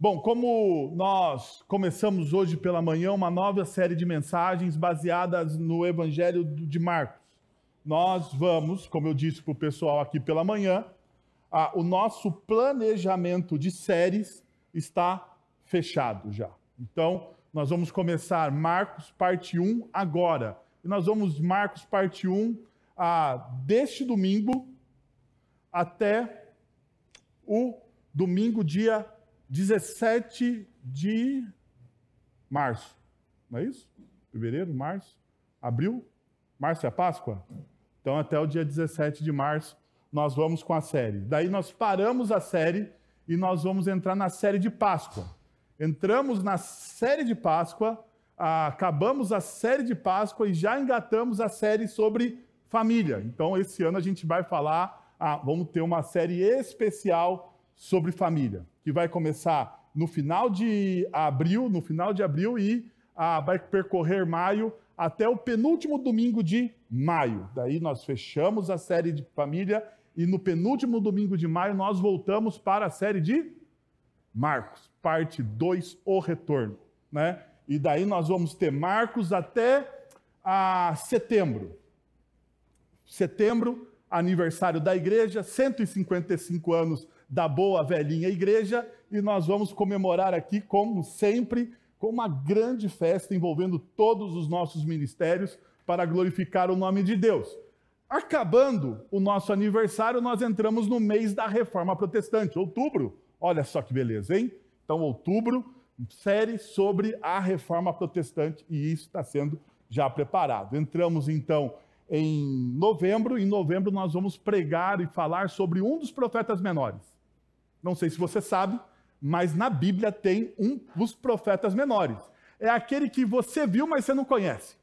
Bom, como nós começamos hoje pela manhã uma nova série de mensagens baseadas no Evangelho de Marcos, nós vamos, como eu disse para o pessoal aqui pela manhã, a, o nosso planejamento de séries está fechado já. Então, nós vamos começar Marcos parte 1 agora. E nós vamos Marcos parte 1 a, deste domingo até o domingo, dia 17 de março. Não é isso? Fevereiro, março, abril? Março é a Páscoa? Então, até o dia 17 de março, nós vamos com a série. Daí, nós paramos a série e nós vamos entrar na série de Páscoa. Entramos na série de Páscoa, acabamos a série de Páscoa e já engatamos a série sobre família. Então, esse ano a gente vai falar, ah, vamos ter uma série especial sobre família que vai começar no final de abril, no final de abril e ah, vai percorrer maio até o penúltimo domingo de maio. Daí nós fechamos a série de família e no penúltimo domingo de maio nós voltamos para a série de Marcos, parte 2, o retorno, né? E daí nós vamos ter Marcos até a setembro. Setembro, aniversário da igreja, 155 anos da boa velhinha igreja e nós vamos comemorar aqui, como sempre, com uma grande festa envolvendo todos os nossos ministérios para glorificar o nome de Deus. Acabando o nosso aniversário, nós entramos no mês da reforma protestante, outubro. Olha só que beleza, hein? Então, outubro, série sobre a reforma protestante e isso está sendo já preparado. Entramos então em novembro, em novembro nós vamos pregar e falar sobre um dos profetas menores. Não sei se você sabe, mas na Bíblia tem um dos profetas menores. É aquele que você viu, mas você não conhece.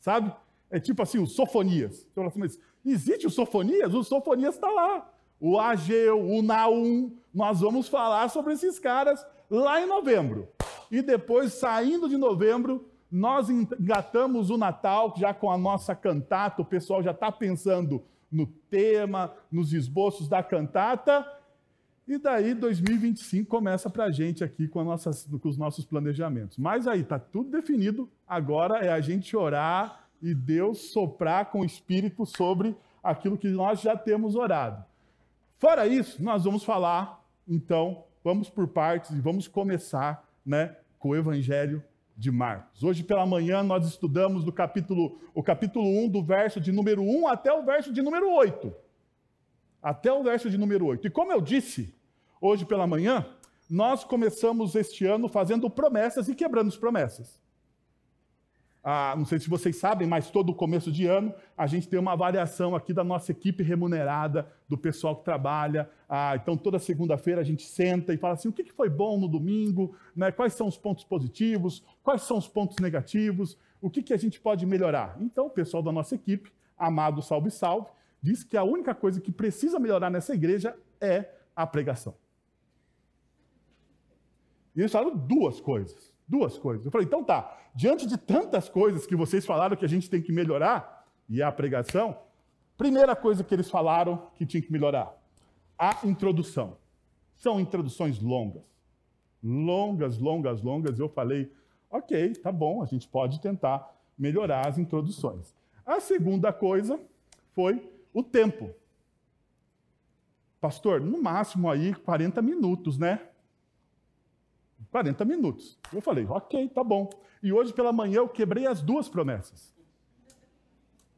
Sabe? É tipo assim, o Sofonias. Você fala assim, mas existe o Sofonias? O Sofonias está lá. O Ageu, o Naum. Nós vamos falar sobre esses caras lá em novembro. E depois, saindo de novembro, nós engatamos o Natal, já com a nossa cantata. O pessoal já está pensando no tema, nos esboços da cantata. E daí 2025 começa para a gente aqui com, nossas, com, os nossos planejamentos. Mas aí está tudo definido. Agora é a gente orar e Deus soprar com o Espírito sobre aquilo que nós já temos orado. Fora isso, nós vamos falar, então, vamos por partes e vamos começar né, com o Evangelho de Marcos. Hoje pela manhã nós estudamos do capítulo, o capítulo 1, do verso de número 1 até o verso de número 8. Até o verso de número 8. E como eu disse, hoje pela manhã, nós começamos este ano fazendo promessas e quebrando as promessas. Ah, não sei se vocês sabem, mas todo começo de ano a gente tem uma avaliação aqui da nossa equipe remunerada, do pessoal que trabalha. Ah, então, toda segunda-feira a gente senta e fala assim: o que foi bom no domingo, né? quais são os pontos positivos, quais são os pontos negativos, o que, que a gente pode melhorar. Então, o pessoal da nossa equipe, amado Salve Salve, diz que a única coisa que precisa melhorar nessa igreja é a pregação. E eles falaram duas coisas. Duas coisas. Eu falei, então tá, diante de tantas coisas que vocês falaram que a gente tem que melhorar, e a pregação, primeira coisa que eles falaram que tinha que melhorar, a introdução. São introduções longas. Longas, longas, longas. Eu falei, ok, tá bom, a gente pode tentar melhorar as introduções. A segunda coisa foi o tempo. Pastor, no máximo aí 40 minutos, né? 40 minutos. Eu falei, ok, tá bom. E hoje pela manhã eu quebrei as duas promessas.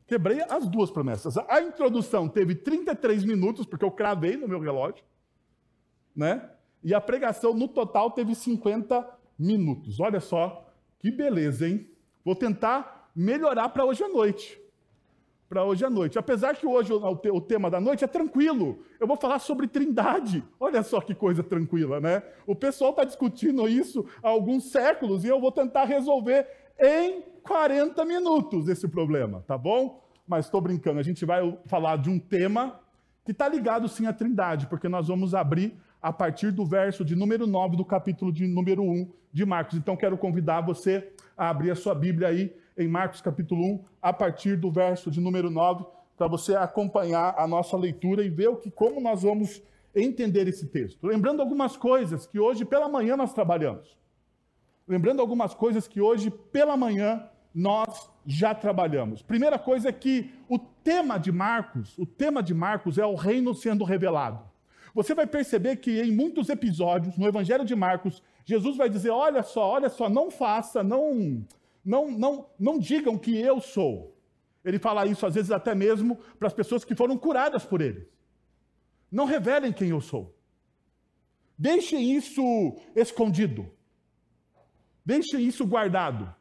Quebrei as duas promessas. A introdução teve 33 minutos, porque eu cravei no meu relógio, né? E a pregação no total teve 50 minutos. Olha só que beleza, hein? Vou tentar melhorar para hoje à noite para hoje à noite. Apesar que hoje o tema da noite é tranquilo. Eu vou falar sobre trindade. Olha só que coisa tranquila, né? O pessoal está discutindo isso há alguns séculos e eu vou tentar resolver em 40 minutos esse problema, tá bom? Mas estou brincando, a gente vai falar de um tema que está ligado sim à trindade, porque nós vamos abrir a partir do verso de número 9 do capítulo de número 1 de Marcos. Então quero convidar você a abrir a sua Bíblia aí em Marcos capítulo 1, a partir do verso de número 9, para você acompanhar a nossa leitura e ver o que, como nós vamos entender esse texto. Lembrando algumas coisas que hoje pela manhã nós trabalhamos. Lembrando algumas coisas que hoje pela manhã nós já trabalhamos. Primeira coisa é que o tema de Marcos, o tema de Marcos é o reino sendo revelado. Você vai perceber que em muitos episódios no Evangelho de Marcos, Jesus vai dizer: "Olha só, olha só, não faça, não não não não digam que eu sou". Ele fala isso às vezes até mesmo para as pessoas que foram curadas por ele. Não revelem quem eu sou. Deixem isso escondido. Deixem isso guardado.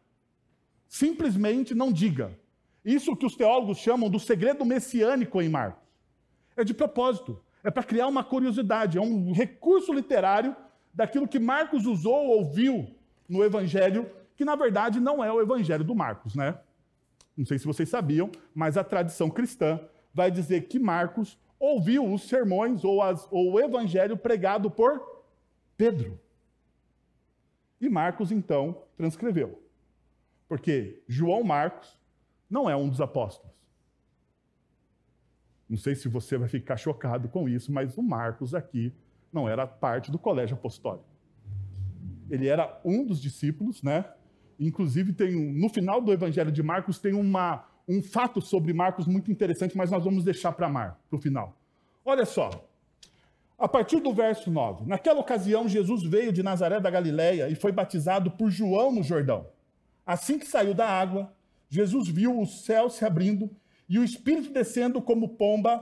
Simplesmente não diga. Isso que os teólogos chamam do segredo messiânico em Marcos. É de propósito. É para criar uma curiosidade. É um recurso literário daquilo que Marcos usou ou ouviu no Evangelho, que na verdade não é o Evangelho do Marcos, né? Não sei se vocês sabiam, mas a tradição cristã vai dizer que Marcos ouviu os sermões ou, as, ou o evangelho pregado por Pedro. E Marcos, então, transcreveu. Porque João Marcos não é um dos apóstolos. Não sei se você vai ficar chocado com isso, mas o Marcos aqui não era parte do colégio apostólico. Ele era um dos discípulos, né? Inclusive, tem no final do Evangelho de Marcos tem uma, um fato sobre Marcos muito interessante, mas nós vamos deixar para Mar, para o final. Olha só, a partir do verso 9. Naquela ocasião, Jesus veio de Nazaré da Galiléia e foi batizado por João no Jordão. Assim que saiu da água, Jesus viu o céu se abrindo e o Espírito descendo como pomba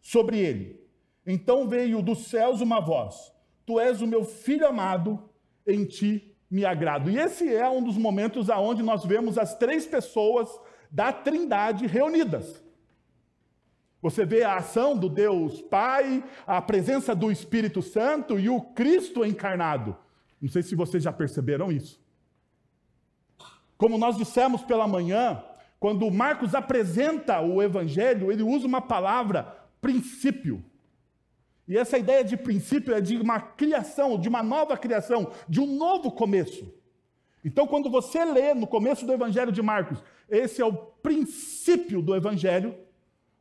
sobre ele. Então veio dos céus uma voz: Tu és o meu filho amado, em ti me agrado. E esse é um dos momentos aonde nós vemos as três pessoas da Trindade reunidas. Você vê a ação do Deus Pai, a presença do Espírito Santo e o Cristo encarnado. Não sei se vocês já perceberam isso. Como nós dissemos pela manhã, quando Marcos apresenta o Evangelho, ele usa uma palavra princípio. E essa ideia de princípio é de uma criação, de uma nova criação, de um novo começo. Então, quando você lê no começo do Evangelho de Marcos, esse é o princípio do Evangelho,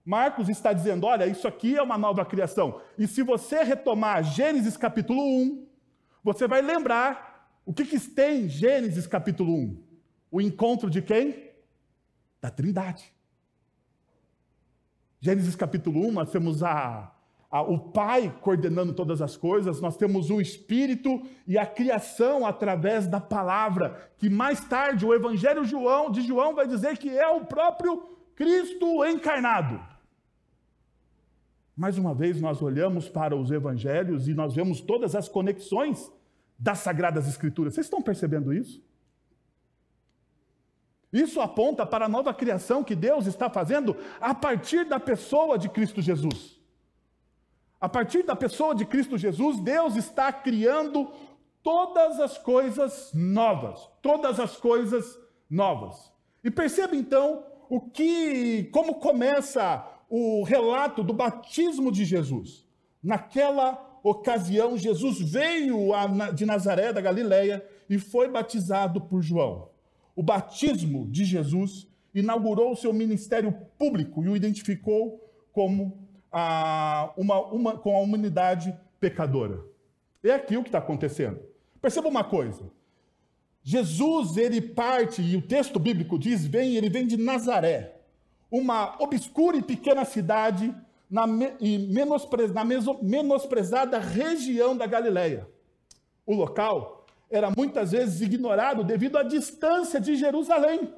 Marcos está dizendo: olha, isso aqui é uma nova criação. E se você retomar Gênesis capítulo 1, você vai lembrar o que, que tem Gênesis capítulo 1. O encontro de quem? Da Trindade. Gênesis capítulo 1, nós temos a o Pai coordenando todas as coisas, nós temos o Espírito e a criação através da palavra, que mais tarde o Evangelho João, de João vai dizer que é o próprio Cristo encarnado. Mais uma vez, nós olhamos para os evangelhos e nós vemos todas as conexões das Sagradas Escrituras. Vocês estão percebendo isso? Isso aponta para a nova criação que Deus está fazendo a partir da pessoa de Cristo Jesus. A partir da pessoa de Cristo Jesus, Deus está criando todas as coisas novas, todas as coisas novas. E perceba então o que como começa o relato do batismo de Jesus. Naquela ocasião, Jesus veio de Nazaré da Galileia e foi batizado por João. O batismo de Jesus inaugurou o seu ministério público e o identificou como a uma, uma, com a humanidade pecadora. É aqui o que está acontecendo. Perceba uma coisa. Jesus, ele parte, e o texto bíblico diz, vem, ele vem de Nazaré, uma obscura e pequena cidade na, e menospre, na menosprezada região da Galileia. O local era muitas vezes ignorado devido à distância de Jerusalém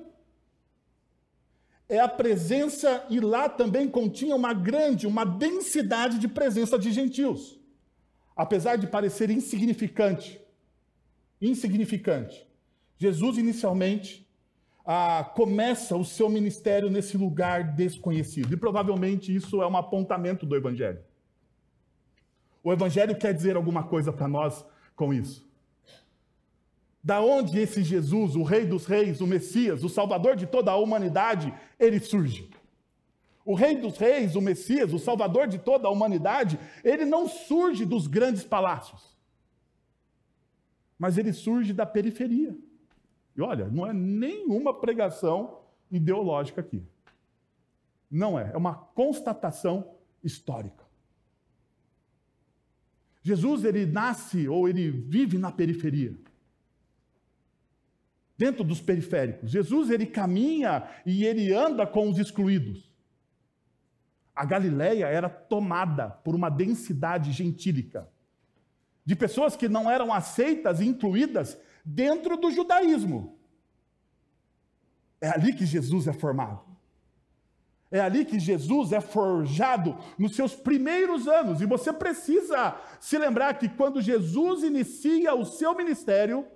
é a presença, e lá também continha uma grande, uma densidade de presença de gentios. Apesar de parecer insignificante, insignificante, Jesus inicialmente ah, começa o seu ministério nesse lugar desconhecido. E provavelmente isso é um apontamento do Evangelho. O Evangelho quer dizer alguma coisa para nós com isso. Da onde esse Jesus, o Rei dos Reis, o Messias, o Salvador de toda a humanidade, ele surge? O Rei dos Reis, o Messias, o Salvador de toda a humanidade, ele não surge dos grandes palácios, mas ele surge da periferia. E olha, não é nenhuma pregação ideológica aqui. Não é, é uma constatação histórica. Jesus ele nasce ou ele vive na periferia. Dentro dos periféricos. Jesus ele caminha e ele anda com os excluídos. A Galileia era tomada por uma densidade gentílica de pessoas que não eram aceitas e incluídas dentro do judaísmo. É ali que Jesus é formado. É ali que Jesus é forjado nos seus primeiros anos. E você precisa se lembrar que quando Jesus inicia o seu ministério,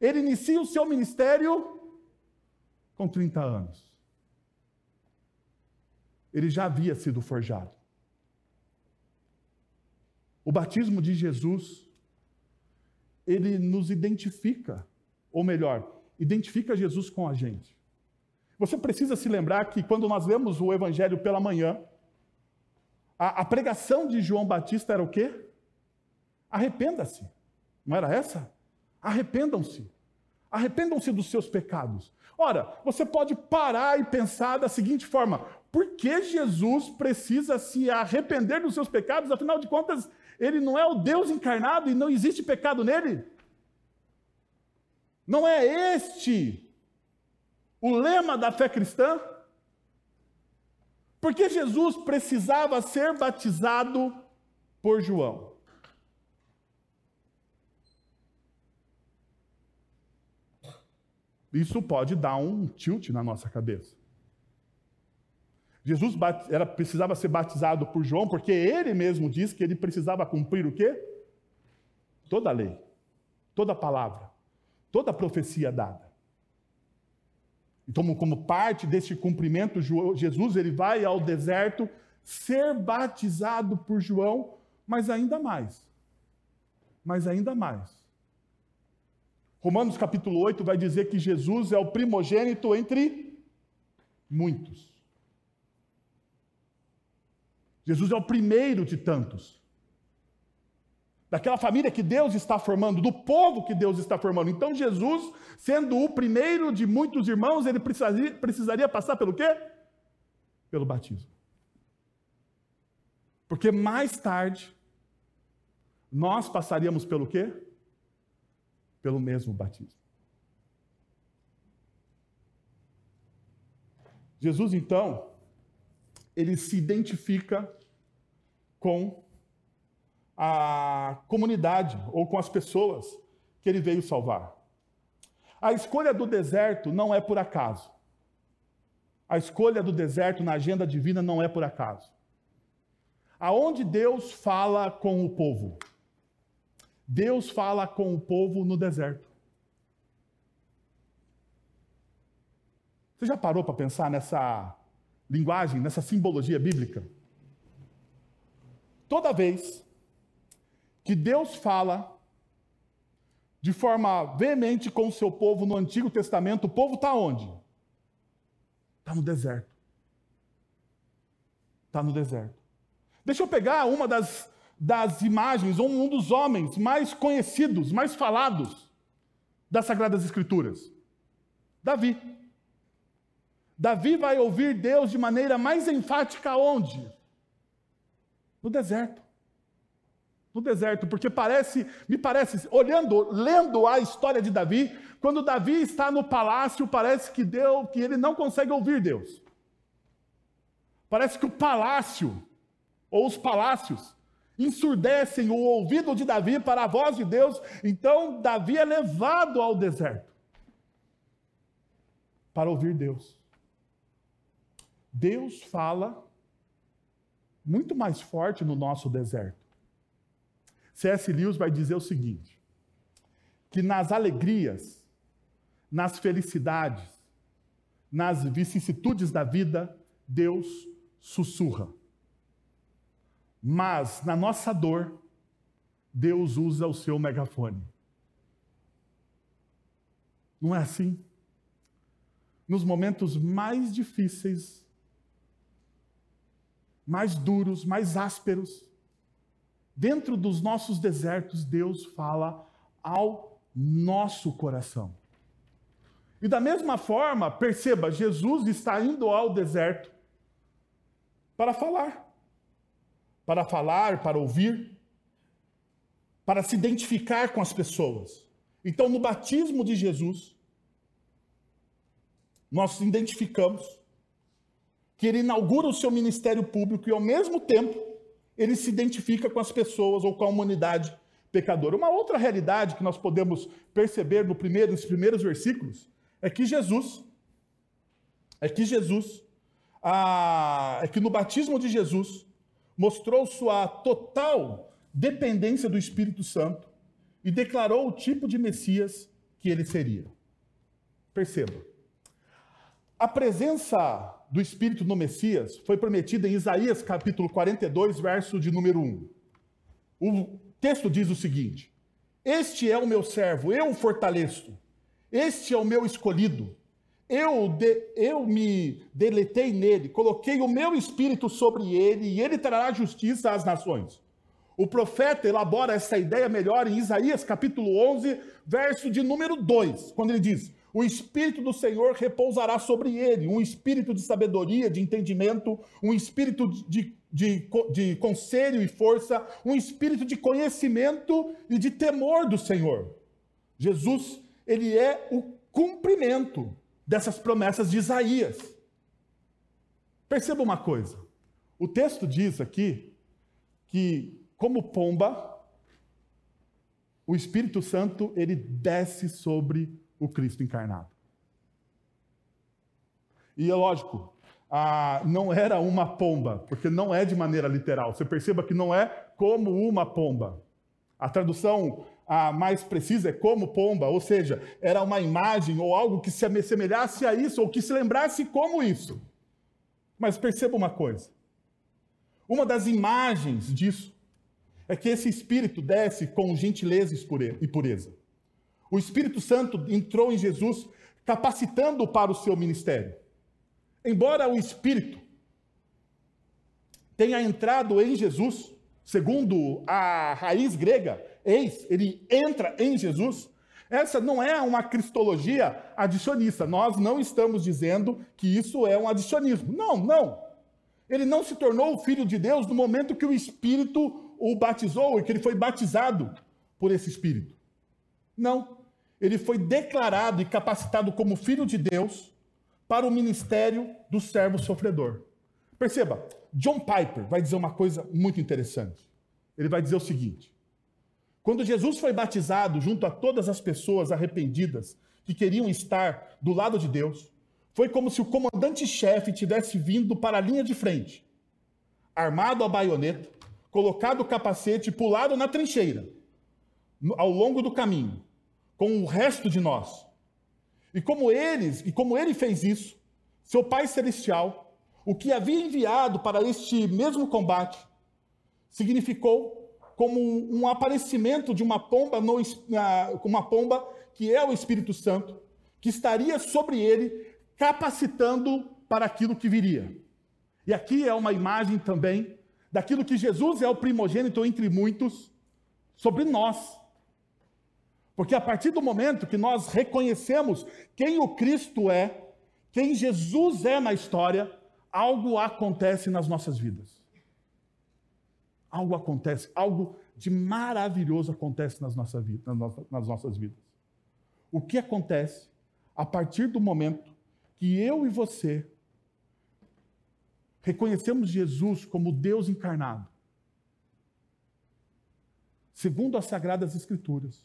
ele inicia o seu ministério com 30 anos. Ele já havia sido forjado. O batismo de Jesus, ele nos identifica, ou melhor, identifica Jesus com a gente. Você precisa se lembrar que quando nós lemos o Evangelho pela manhã, a, a pregação de João Batista era o quê? Arrependa-se. Não era essa? Arrependam-se. Arrependam-se dos seus pecados. Ora, você pode parar e pensar da seguinte forma: por que Jesus precisa se arrepender dos seus pecados? Afinal de contas, ele não é o Deus encarnado e não existe pecado nele? Não é este o lema da fé cristã? Porque Jesus precisava ser batizado por João. Isso pode dar um tilt na nossa cabeça. Jesus era, precisava ser batizado por João, porque ele mesmo diz que ele precisava cumprir o quê? Toda a lei, toda a palavra, toda a profecia dada. Então, como parte desse cumprimento, Jesus ele vai ao deserto ser batizado por João, mas ainda mais. Mas ainda mais. Romanos capítulo 8 vai dizer que Jesus é o primogênito entre muitos. Jesus é o primeiro de tantos daquela família que Deus está formando, do povo que Deus está formando. Então Jesus, sendo o primeiro de muitos irmãos, ele precisaria, precisaria passar pelo quê? Pelo batismo. Porque mais tarde nós passaríamos pelo quê? Pelo mesmo batismo. Jesus então, ele se identifica com a comunidade ou com as pessoas que ele veio salvar. A escolha do deserto não é por acaso. A escolha do deserto na agenda divina não é por acaso. Aonde Deus fala com o povo? Deus fala com o povo no deserto. Você já parou para pensar nessa linguagem, nessa simbologia bíblica? Toda vez que Deus fala de forma veemente com o seu povo no Antigo Testamento, o povo está onde? Está no deserto. Está no deserto. Deixa eu pegar uma das, das imagens, um, um dos homens mais conhecidos, mais falados das Sagradas Escrituras: Davi. Davi vai ouvir Deus de maneira mais enfática onde? No deserto no deserto, porque parece, me parece, olhando, lendo a história de Davi, quando Davi está no palácio, parece que Deus, que ele não consegue ouvir Deus. Parece que o palácio ou os palácios ensurdecem o ouvido de Davi para a voz de Deus, então Davi é levado ao deserto para ouvir Deus. Deus fala muito mais forte no nosso deserto. C.S. Lewis vai dizer o seguinte: que nas alegrias, nas felicidades, nas vicissitudes da vida, Deus sussurra. Mas na nossa dor, Deus usa o seu megafone. Não é assim? Nos momentos mais difíceis, mais duros, mais ásperos, dentro dos nossos desertos, Deus fala ao nosso coração. E da mesma forma, perceba, Jesus está indo ao deserto para falar. Para falar, para ouvir. para se identificar com as pessoas. Então, no batismo de Jesus, nós identificamos que ele inaugura o seu ministério público e, ao mesmo tempo, ele se identifica com as pessoas ou com a humanidade pecadora. Uma outra realidade que nós podemos perceber no primeiro, nos primeiros versículos é que Jesus, é que Jesus, a, é que no batismo de Jesus mostrou sua total dependência do Espírito Santo e declarou o tipo de Messias que ele seria. Perceba. A presença do Espírito no Messias foi prometida em Isaías capítulo 42, verso de número 1. O texto diz o seguinte: Este é o meu servo, eu o fortaleço. Este é o meu escolhido. Eu, de, eu me deletei nele, coloquei o meu espírito sobre ele e ele trará justiça às nações. O profeta elabora essa ideia melhor em Isaías capítulo 11, verso de número 2, quando ele diz: o Espírito do Senhor repousará sobre ele, um espírito de sabedoria, de entendimento, um espírito de, de, de conselho e força, um espírito de conhecimento e de temor do Senhor. Jesus, ele é o cumprimento dessas promessas de Isaías. Perceba uma coisa. O texto diz aqui que, como pomba, o Espírito Santo ele desce sobre o Cristo encarnado. E é lógico, não era uma pomba, porque não é de maneira literal. Você perceba que não é como uma pomba. A tradução a mais precisa é como pomba, ou seja, era uma imagem ou algo que se assemelhasse a isso, ou que se lembrasse como isso. Mas perceba uma coisa: uma das imagens disso é que esse espírito desce com gentileza e pureza. O Espírito Santo entrou em Jesus, capacitando-o para o seu ministério. Embora o Espírito tenha entrado em Jesus, segundo a raiz grega, eis, ele entra em Jesus, essa não é uma cristologia adicionista. Nós não estamos dizendo que isso é um adicionismo. Não, não. Ele não se tornou o filho de Deus no momento que o Espírito o batizou e que ele foi batizado por esse Espírito. Não ele foi declarado e capacitado como filho de Deus para o ministério do servo sofredor. Perceba, John Piper vai dizer uma coisa muito interessante. Ele vai dizer o seguinte: quando Jesus foi batizado junto a todas as pessoas arrependidas que queriam estar do lado de Deus, foi como se o comandante-chefe tivesse vindo para a linha de frente, armado a baioneta, colocado o capacete e pulado na trincheira, ao longo do caminho com o resto de nós. E como eles, e como ele fez isso, seu Pai celestial, o que havia enviado para este mesmo combate, significou como um aparecimento de uma pomba, no, uma pomba que é o Espírito Santo, que estaria sobre ele, capacitando para aquilo que viria. E aqui é uma imagem também daquilo que Jesus é o primogênito entre muitos sobre nós. Porque a partir do momento que nós reconhecemos quem o Cristo é, quem Jesus é na história, algo acontece nas nossas vidas. Algo acontece, algo de maravilhoso acontece nas, nossa vida, nas nossas vidas. O que acontece a partir do momento que eu e você reconhecemos Jesus como Deus encarnado, segundo as Sagradas Escrituras,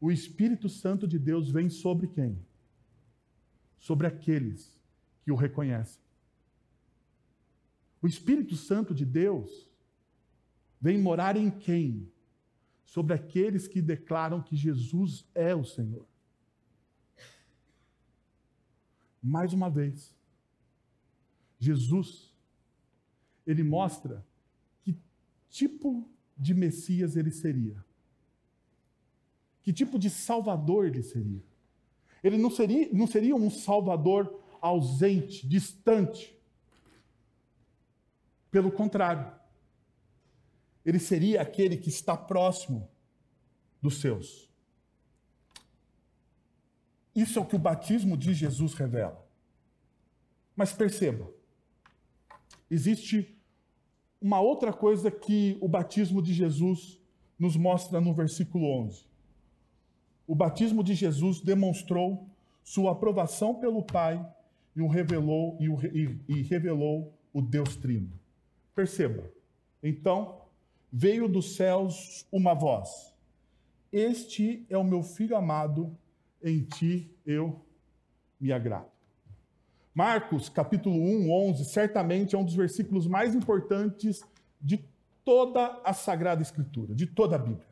o Espírito Santo de Deus vem sobre quem? Sobre aqueles que o reconhecem. O Espírito Santo de Deus vem morar em quem? Sobre aqueles que declaram que Jesus é o Senhor. Mais uma vez, Jesus, ele mostra que tipo de Messias ele seria. Que tipo de salvador ele seria? Ele não seria, não seria um salvador ausente, distante. Pelo contrário, ele seria aquele que está próximo dos seus. Isso é o que o batismo de Jesus revela. Mas perceba, existe uma outra coisa que o batismo de Jesus nos mostra no versículo 11. O batismo de Jesus demonstrou sua aprovação pelo Pai e, o revelou, e, o, e, e revelou o Deus Trino. Perceba. Então, veio dos céus uma voz: Este é o meu filho amado, em ti eu me agrado. Marcos, capítulo 1, 11, certamente é um dos versículos mais importantes de toda a Sagrada Escritura, de toda a Bíblia.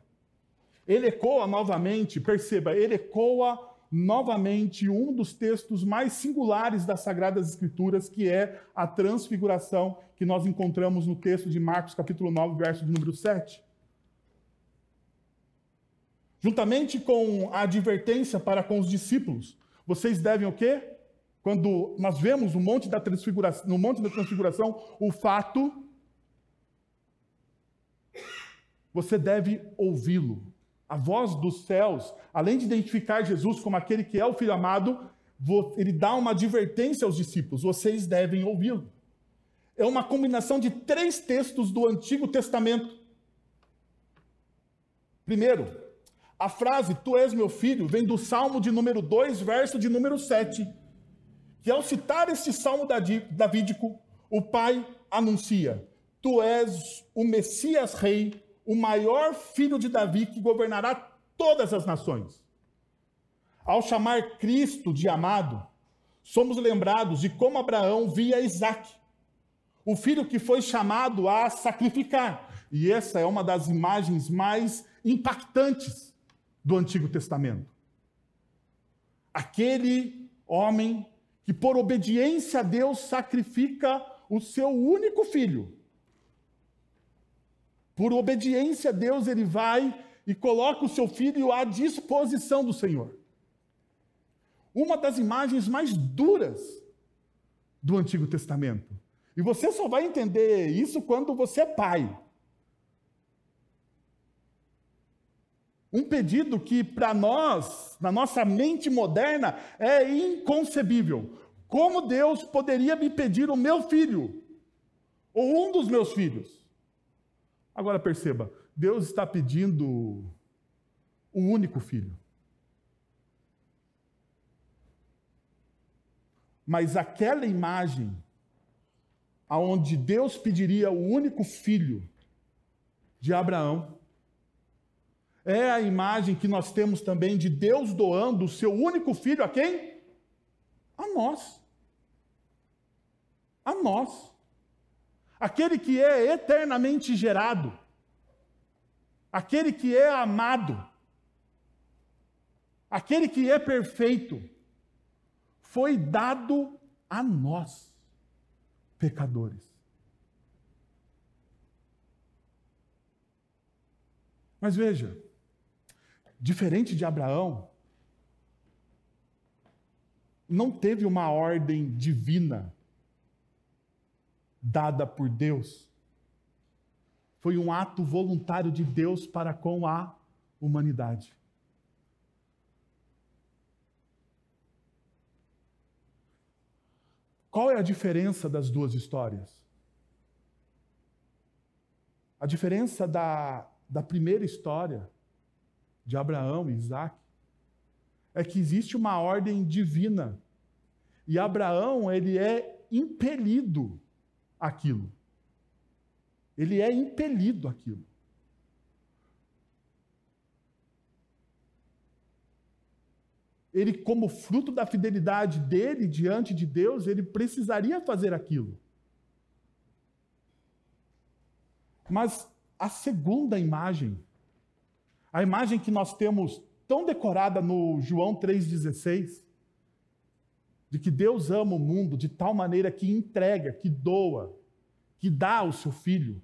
Ele ecoa novamente, perceba, ele ecoa novamente um dos textos mais singulares das Sagradas Escrituras, que é a transfiguração que nós encontramos no texto de Marcos, capítulo 9, verso de número 7. Juntamente com a advertência para com os discípulos, vocês devem o quê? Quando nós vemos no Monte da Transfiguração, no Monte da Transfiguração o fato, você deve ouvi-lo a voz dos céus, além de identificar Jesus como aquele que é o Filho amado, ele dá uma advertência aos discípulos: vocês devem ouvi-lo. É uma combinação de três textos do Antigo Testamento. Primeiro, a frase Tu és meu filho vem do Salmo de número 2, verso de número 7. Que ao citar este salmo davídico, o pai anuncia: Tu és o Messias Rei, o maior filho de Davi que governará todas as nações. Ao chamar Cristo de amado, somos lembrados de como Abraão via Isaac, o filho que foi chamado a sacrificar. E essa é uma das imagens mais impactantes do Antigo Testamento. Aquele homem que, por obediência a Deus, sacrifica o seu único filho por obediência a Deus, ele vai e coloca o seu filho à disposição do Senhor. Uma das imagens mais duras do Antigo Testamento. E você só vai entender isso quando você é pai. Um pedido que, para nós, na nossa mente moderna, é inconcebível. Como Deus poderia me pedir o meu filho? Ou um dos meus filhos? Agora perceba, Deus está pedindo o único filho. Mas aquela imagem aonde Deus pediria o único filho de Abraão é a imagem que nós temos também de Deus doando o seu único filho a quem? A nós. A nós aquele que é eternamente gerado, aquele que é amado, aquele que é perfeito, foi dado a nós, pecadores. Mas veja, diferente de Abraão, não teve uma ordem divina dada por Deus. Foi um ato voluntário de Deus para com a humanidade. Qual é a diferença das duas histórias? A diferença da, da primeira história, de Abraão e Isaac, é que existe uma ordem divina. E Abraão, ele é impelido aquilo. Ele é impelido aquilo. Ele, como fruto da fidelidade dele diante de Deus, ele precisaria fazer aquilo. Mas a segunda imagem, a imagem que nós temos tão decorada no João 3,16, de que Deus ama o mundo de tal maneira que entrega, que doa, que dá o seu filho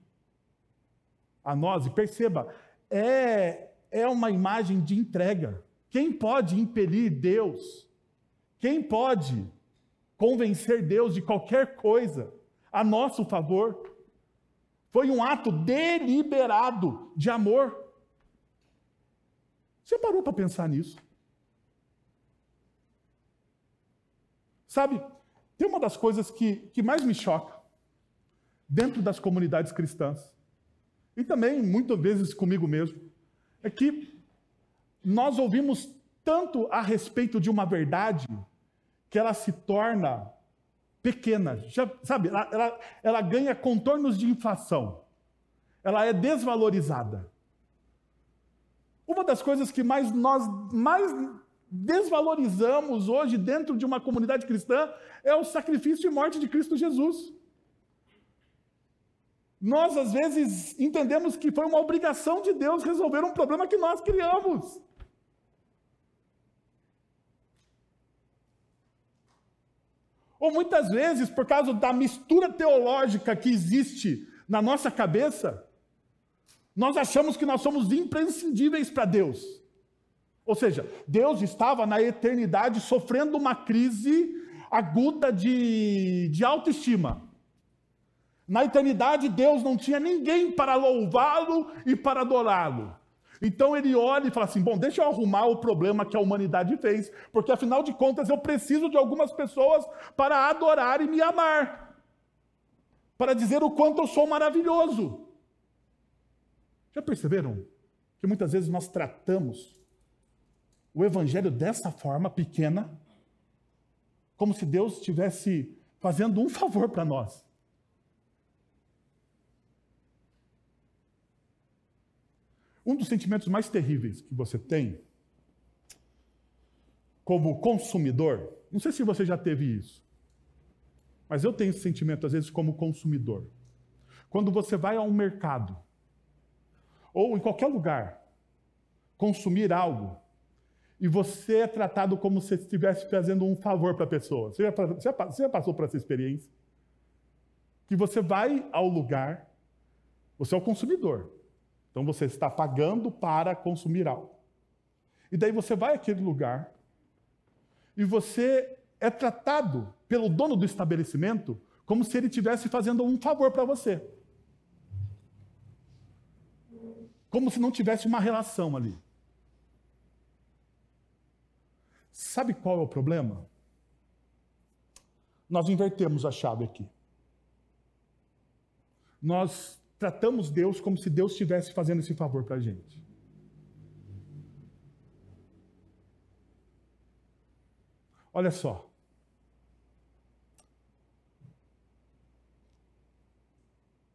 a nós. E perceba, é, é uma imagem de entrega. Quem pode impelir Deus? Quem pode convencer Deus de qualquer coisa a nosso favor? Foi um ato deliberado de amor. Você parou para pensar nisso? Sabe, tem uma das coisas que, que mais me choca dentro das comunidades cristãs, e também muitas vezes comigo mesmo, é que nós ouvimos tanto a respeito de uma verdade que ela se torna pequena. Já, sabe, ela, ela, ela ganha contornos de inflação. Ela é desvalorizada. Uma das coisas que mais nós mais desvalorizamos hoje dentro de uma comunidade cristã é o sacrifício e morte de Cristo Jesus. Nós, às vezes, entendemos que foi uma obrigação de Deus resolver um problema que nós criamos. Ou muitas vezes, por causa da mistura teológica que existe na nossa cabeça, nós achamos que nós somos imprescindíveis para Deus. Ou seja, Deus estava na eternidade sofrendo uma crise aguda de, de autoestima. Na eternidade, Deus não tinha ninguém para louvá-lo e para adorá-lo. Então ele olha e fala assim: bom, deixa eu arrumar o problema que a humanidade fez, porque afinal de contas eu preciso de algumas pessoas para adorar e me amar, para dizer o quanto eu sou maravilhoso. Já perceberam que muitas vezes nós tratamos o evangelho dessa forma pequena, como se Deus estivesse fazendo um favor para nós? Um dos sentimentos mais terríveis que você tem como consumidor, não sei se você já teve isso, mas eu tenho esse sentimento às vezes como consumidor. Quando você vai a um mercado ou em qualquer lugar consumir algo e você é tratado como se estivesse fazendo um favor para a pessoa. Você já, você já passou por essa experiência? Que você vai ao lugar, você é o consumidor. Então você está pagando para consumir algo. E daí você vai àquele lugar e você é tratado pelo dono do estabelecimento como se ele estivesse fazendo um favor para você. Como se não tivesse uma relação ali. Sabe qual é o problema? Nós invertemos a chave aqui. Nós tratamos Deus como se Deus estivesse fazendo esse favor para a gente. Olha só.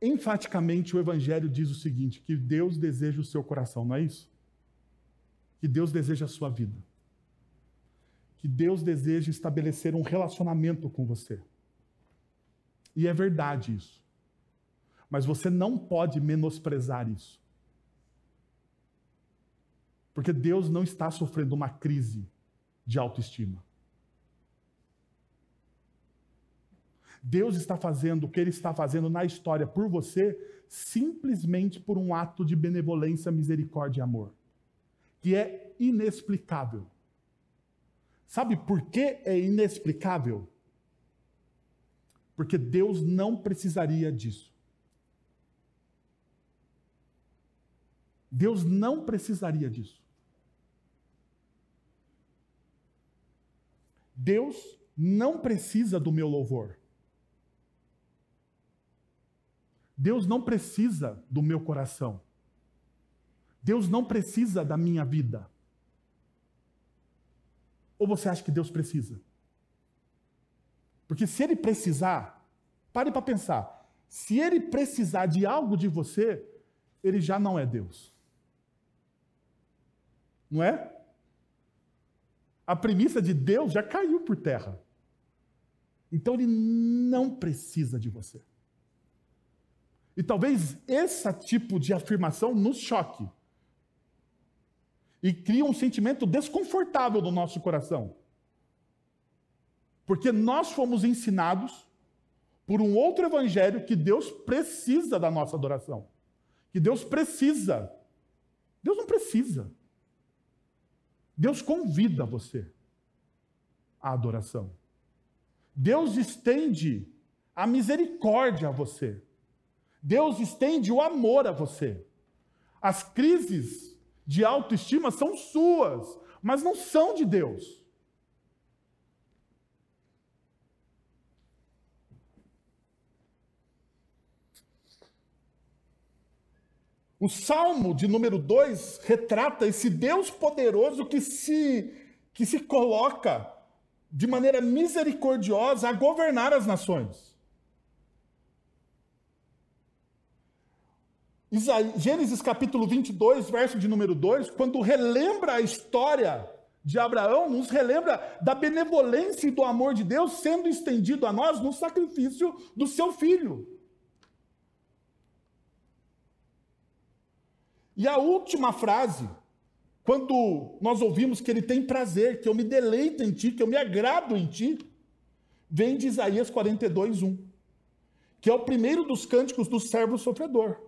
Enfaticamente, o Evangelho diz o seguinte: que Deus deseja o seu coração, não é isso? Que Deus deseja a sua vida. Que Deus deseja estabelecer um relacionamento com você. E é verdade isso. Mas você não pode menosprezar isso. Porque Deus não está sofrendo uma crise de autoestima. Deus está fazendo o que Ele está fazendo na história por você simplesmente por um ato de benevolência, misericórdia e amor, que é inexplicável. Sabe por que é inexplicável? Porque Deus não precisaria disso. Deus não precisaria disso. Deus não precisa do meu louvor. Deus não precisa do meu coração. Deus não precisa da minha vida. Ou você acha que Deus precisa? Porque se ele precisar, pare para pensar. Se ele precisar de algo de você, ele já não é Deus. Não é? A premissa de Deus já caiu por terra. Então ele não precisa de você. E talvez esse tipo de afirmação nos choque. E crie um sentimento desconfortável no nosso coração. Porque nós fomos ensinados por um outro evangelho que Deus precisa da nossa adoração. Que Deus precisa. Deus não precisa. Deus convida você à adoração. Deus estende a misericórdia a você. Deus estende o amor a você. As crises de autoestima são suas, mas não são de Deus. O Salmo de número 2 retrata esse Deus poderoso que se, que se coloca de maneira misericordiosa a governar as nações. Gênesis capítulo 22, verso de número 2, quando relembra a história de Abraão, nos relembra da benevolência e do amor de Deus sendo estendido a nós no sacrifício do seu filho. E a última frase, quando nós ouvimos que ele tem prazer, que eu me deleito em ti, que eu me agrado em ti, vem de Isaías 42, 1, que é o primeiro dos cânticos do servo sofredor.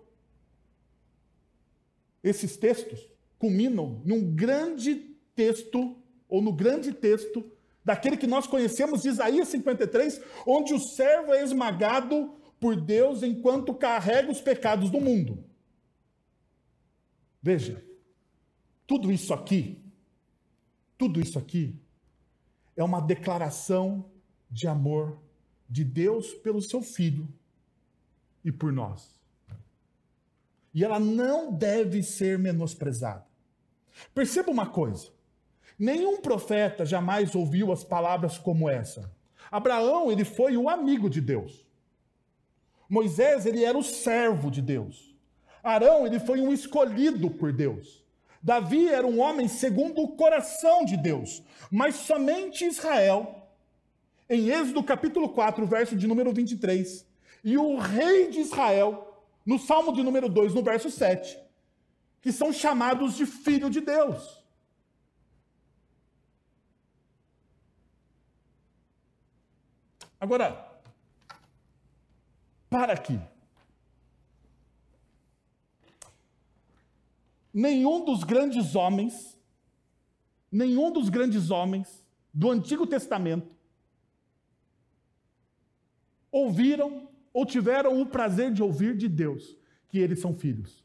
Esses textos culminam num grande texto, ou no grande texto, daquele que nós conhecemos, Isaías 53, onde o servo é esmagado por Deus enquanto carrega os pecados do mundo. Veja, tudo isso aqui, tudo isso aqui é uma declaração de amor de Deus pelo seu filho e por nós. E ela não deve ser menosprezada. Perceba uma coisa: nenhum profeta jamais ouviu as palavras como essa. Abraão, ele foi o amigo de Deus. Moisés, ele era o servo de Deus. Arão, ele foi um escolhido por Deus. Davi era um homem segundo o coração de Deus. Mas somente Israel, em Êxodo capítulo 4, verso de número 23, e o rei de Israel, no Salmo de número 2, no verso 7, que são chamados de filho de Deus. Agora, para aqui. nenhum dos grandes homens, nenhum dos grandes homens do Antigo Testamento ouviram ou tiveram o prazer de ouvir de Deus que eles são filhos.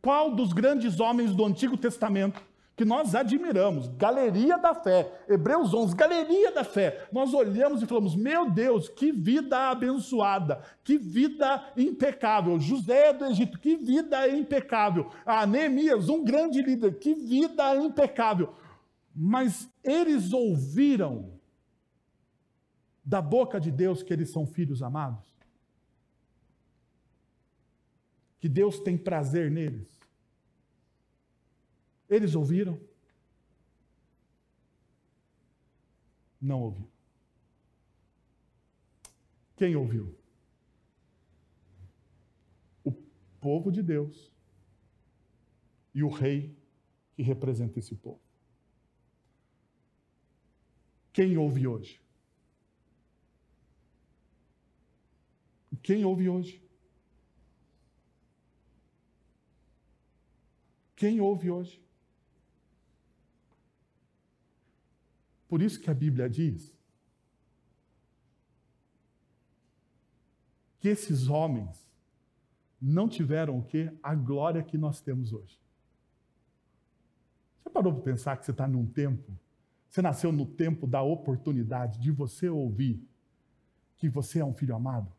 Qual dos grandes homens do Antigo Testamento que nós admiramos, galeria da fé, Hebreus 11, galeria da fé. Nós olhamos e falamos: meu Deus, que vida abençoada, que vida impecável. José do Egito, que vida impecável. Ah, Neemias, um grande líder, que vida impecável. Mas eles ouviram da boca de Deus que eles são filhos amados? Que Deus tem prazer neles? Eles ouviram? Não ouviu. Quem ouviu? O povo de Deus e o rei que representa esse povo. Quem ouve hoje? Quem ouve hoje? Quem ouve hoje? Por isso que a Bíblia diz que esses homens não tiveram o quê? A glória que nós temos hoje. Você parou para pensar que você está num tempo, você nasceu no tempo da oportunidade de você ouvir que você é um filho amado?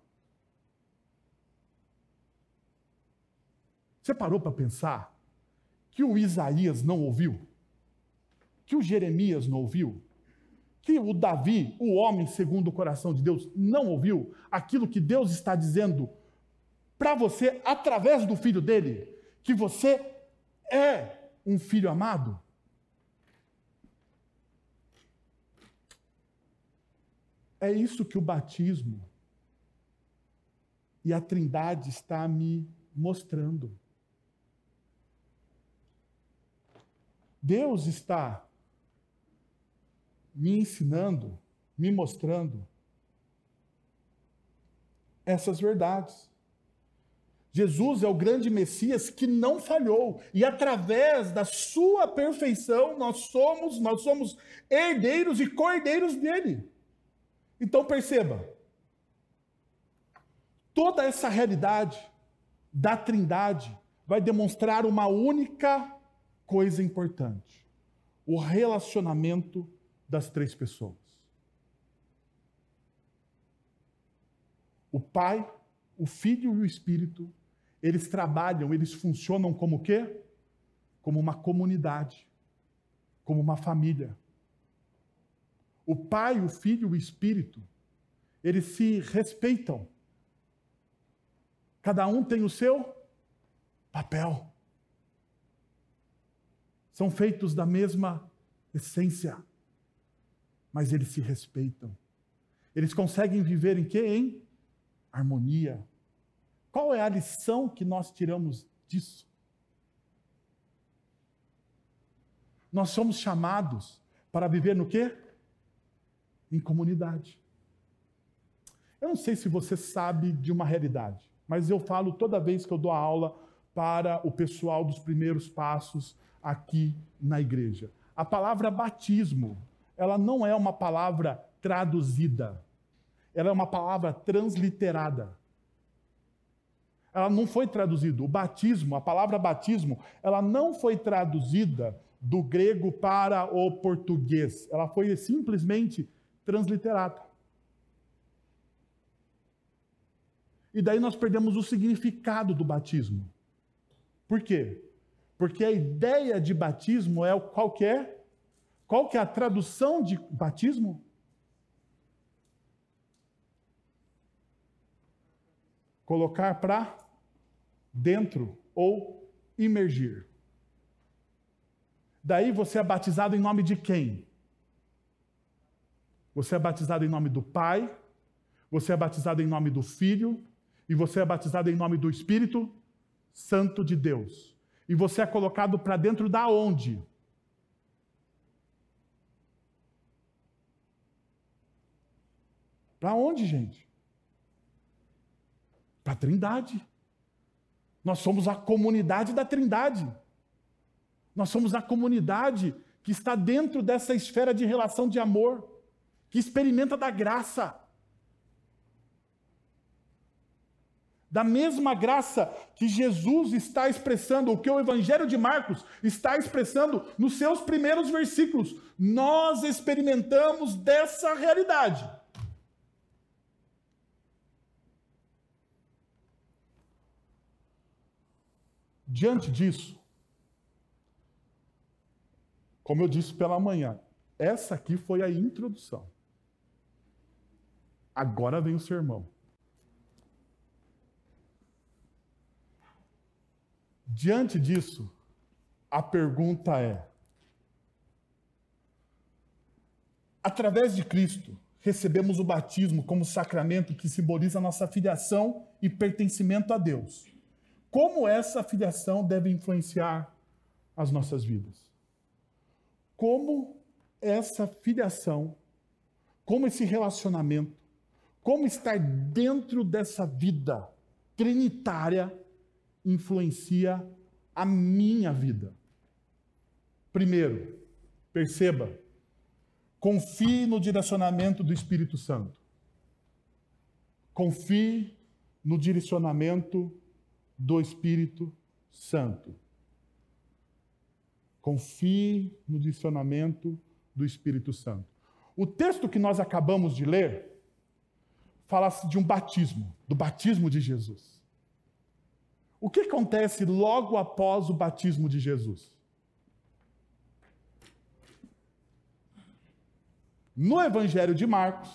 Você parou para pensar que o Isaías não ouviu? Que o Jeremias não ouviu? que o Davi, o homem segundo o coração de Deus, não ouviu aquilo que Deus está dizendo para você através do filho dele, que você é um filho amado? É isso que o batismo e a Trindade está me mostrando. Deus está me ensinando, me mostrando essas verdades. Jesus é o grande Messias que não falhou e através da sua perfeição nós somos, nós somos herdeiros e cordeiros dele. Então perceba, toda essa realidade da Trindade vai demonstrar uma única coisa importante: o relacionamento das três pessoas. O Pai, o Filho e o Espírito, eles trabalham, eles funcionam como quê? Como uma comunidade, como uma família. O Pai, o Filho o Espírito, eles se respeitam. Cada um tem o seu papel. São feitos da mesma essência, mas eles se respeitam. Eles conseguem viver em quê? Em harmonia. Qual é a lição que nós tiramos disso? Nós somos chamados para viver no quê? Em comunidade. Eu não sei se você sabe de uma realidade, mas eu falo toda vez que eu dou aula para o pessoal dos primeiros passos aqui na igreja. A palavra batismo, ela não é uma palavra traduzida. Ela é uma palavra transliterada. Ela não foi traduzida. O batismo, a palavra batismo, ela não foi traduzida do grego para o português. Ela foi simplesmente transliterada. E daí nós perdemos o significado do batismo. Por quê? Porque a ideia de batismo é o qual que é? Qual que é a tradução de batismo? Colocar para dentro ou imergir. Daí você é batizado em nome de quem? Você é batizado em nome do Pai, você é batizado em nome do Filho e você é batizado em nome do Espírito Santo de Deus. E você é colocado para dentro da onde? Para onde, gente? Para a Trindade. Nós somos a comunidade da Trindade. Nós somos a comunidade que está dentro dessa esfera de relação de amor, que experimenta da graça. Da mesma graça que Jesus está expressando, o que o Evangelho de Marcos está expressando nos seus primeiros versículos, nós experimentamos dessa realidade. Diante disso, como eu disse pela manhã, essa aqui foi a introdução. Agora vem o sermão. Diante disso, a pergunta é: através de Cristo, recebemos o batismo como sacramento que simboliza nossa filiação e pertencimento a Deus. Como essa filiação deve influenciar as nossas vidas? Como essa filiação, como esse relacionamento, como estar dentro dessa vida trinitária influencia a minha vida? Primeiro, perceba, confie no direcionamento do Espírito Santo. Confie no direcionamento do Espírito Santo. Confie no direcionamento do Espírito Santo. O texto que nós acabamos de ler fala de um batismo, do batismo de Jesus. O que acontece logo após o batismo de Jesus? No Evangelho de Marcos,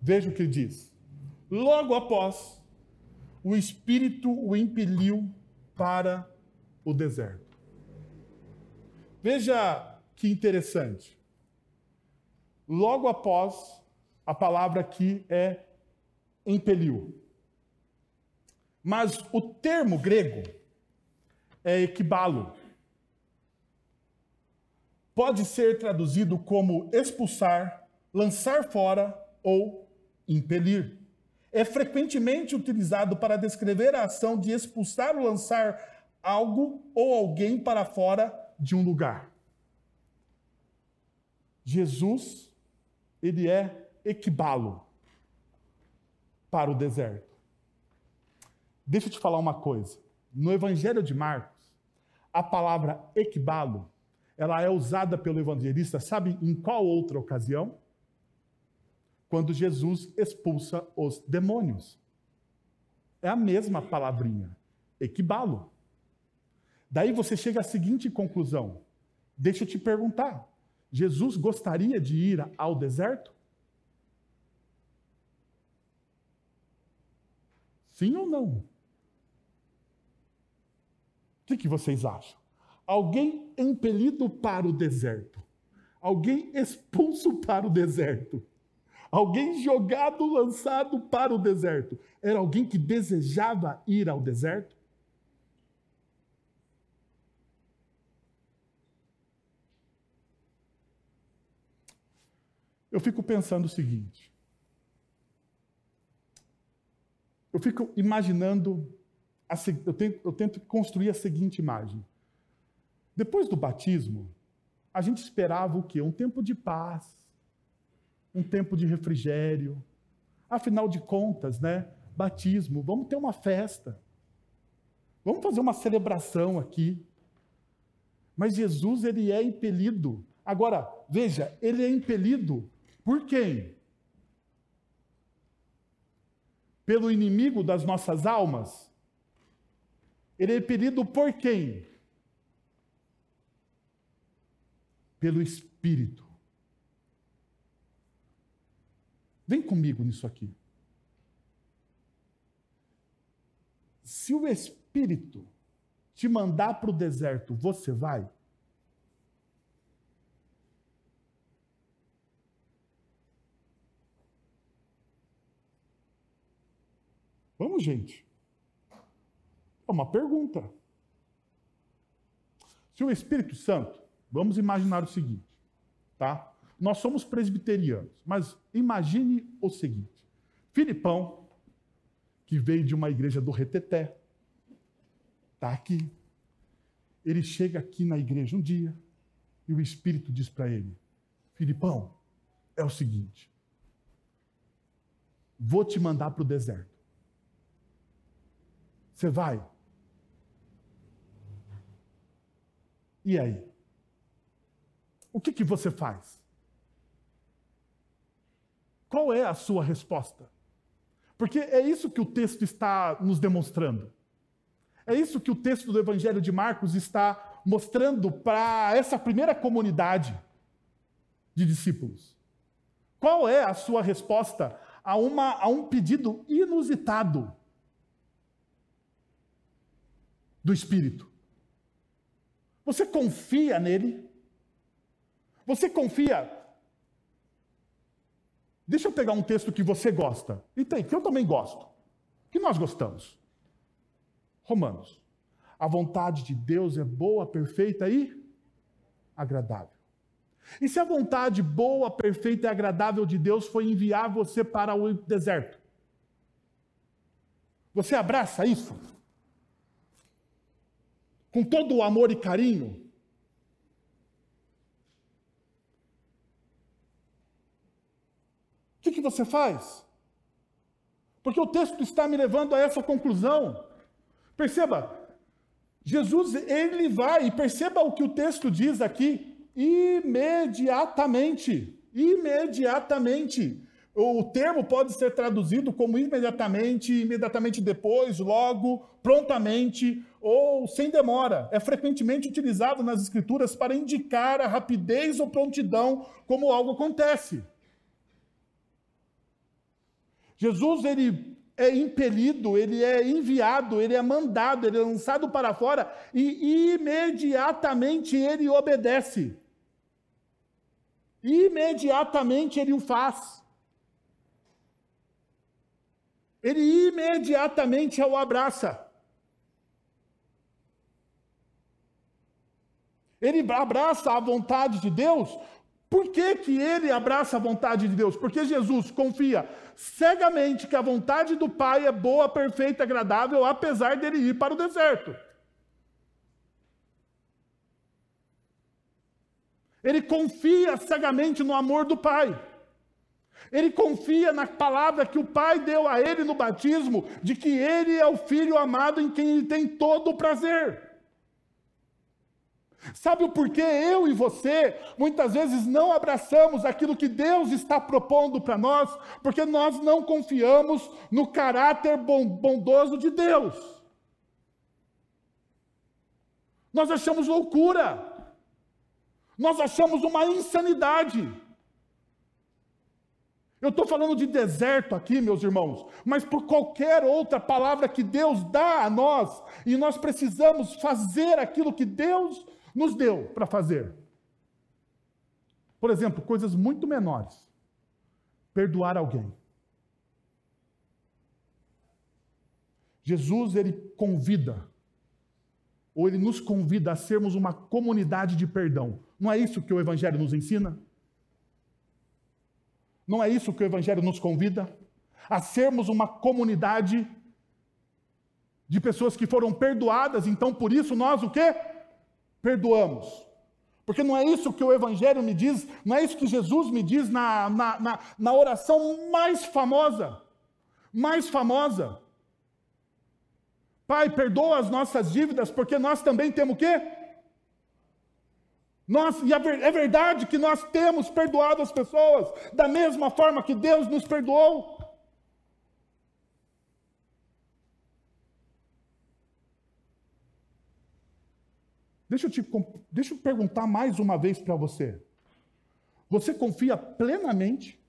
veja o que diz. Logo após o Espírito o impeliu para o deserto. Veja que interessante. Logo após, a palavra aqui é impeliu. Mas o termo grego é equibalo. Pode ser traduzido como expulsar, lançar fora ou impelir é frequentemente utilizado para descrever a ação de expulsar ou lançar algo ou alguém para fora de um lugar. Jesus, ele é equibalo para o deserto. Deixa eu te falar uma coisa. No Evangelho de Marcos, a palavra equibalo, ela é usada pelo evangelista, sabe em qual outra ocasião? quando Jesus expulsa os demônios. É a mesma palavrinha, equibalo. Daí você chega à seguinte conclusão: deixa eu te perguntar, Jesus gostaria de ir ao deserto? Sim ou não? O que, vocês acham? Alguém impelido para o deserto, alguém expulso para o deserto, alguém jogado, lançado para o deserto, era alguém que desejava ir ao deserto? Eu fico pensando o seguinte: eu fico imaginando, a, eu, tento, eu tento construir a seguinte imagem. Depois do batismo, a gente esperava o quê? Um tempo de paz, um tempo de refrigério. Afinal de contas, né? Batismo, vamos ter uma festa. Vamos fazer uma celebração aqui. Mas Jesus, ele é impelido. Agora, veja, ele é impelido por quem? Pelo inimigo das nossas almas? Ele é impelido por quem? Pelo Espírito. Vem comigo nisso aqui. Se o Espírito te mandar para o deserto, você vai? Vamos, gente. É uma pergunta. Se o Espírito Santo, vamos imaginar o seguinte, tá? Nós somos presbiterianos, mas imagine o seguinte: Filipão, que veio de uma igreja do Reteté, está aqui. Ele chega aqui na igreja um dia e o Espírito diz para ele: Filipão, é o seguinte, vou te mandar para o deserto. Você vai. E aí? O que, que você faz? Qual é a sua resposta? Porque é isso que o texto está nos demonstrando. É isso que o texto do Evangelho de Marcos está mostrando para essa primeira comunidade de discípulos. Qual é a sua resposta a, uma, a um pedido inusitado do Espírito? Você confia nele? Você confia? Deixa eu pegar um texto que você gosta, e tem, que eu também gosto, que nós gostamos. Romanos. A vontade de Deus é boa, perfeita e agradável. E se a vontade boa, perfeita e agradável de Deus foi enviar você para o deserto? Você abraça isso? Com todo o amor e carinho. O que, que você faz? Porque o texto está me levando a essa conclusão. Perceba, Jesus, ele vai, perceba o que o texto diz aqui, imediatamente. Imediatamente. O termo pode ser traduzido como imediatamente, imediatamente depois, logo, prontamente ou sem demora. É frequentemente utilizado nas Escrituras para indicar a rapidez ou prontidão como algo acontece. Jesus ele é impelido, ele é enviado, ele é mandado, ele é lançado para fora e imediatamente ele obedece. Imediatamente ele o faz. Ele imediatamente o abraça. Ele abraça a vontade de Deus. Por que, que ele abraça a vontade de Deus? Porque Jesus confia cegamente que a vontade do Pai é boa, perfeita, agradável, apesar dele ir para o deserto. Ele confia cegamente no amor do Pai. Ele confia na palavra que o Pai deu a ele no batismo, de que ele é o filho amado em quem ele tem todo o prazer. Sabe o porquê eu e você muitas vezes não abraçamos aquilo que Deus está propondo para nós? Porque nós não confiamos no caráter bondoso de Deus. Nós achamos loucura. Nós achamos uma insanidade. Eu estou falando de deserto aqui, meus irmãos, mas por qualquer outra palavra que Deus dá a nós, e nós precisamos fazer aquilo que Deus nos deu para fazer. Por exemplo, coisas muito menores. Perdoar alguém. Jesus, ele convida, ou ele nos convida a sermos uma comunidade de perdão. Não é isso que o Evangelho nos ensina? Não é isso que o Evangelho nos convida? A sermos uma comunidade de pessoas que foram perdoadas, então por isso nós o quê? Perdoamos. Porque não é isso que o Evangelho me diz, não é isso que Jesus me diz na, na, na, na oração mais famosa. Mais famosa. Pai, perdoa as nossas dívidas, porque nós também temos o quê? Nós, e é verdade que nós temos perdoado as pessoas da mesma forma que Deus nos perdoou. Deixa eu, te, deixa eu perguntar mais uma vez para você. Você confia plenamente,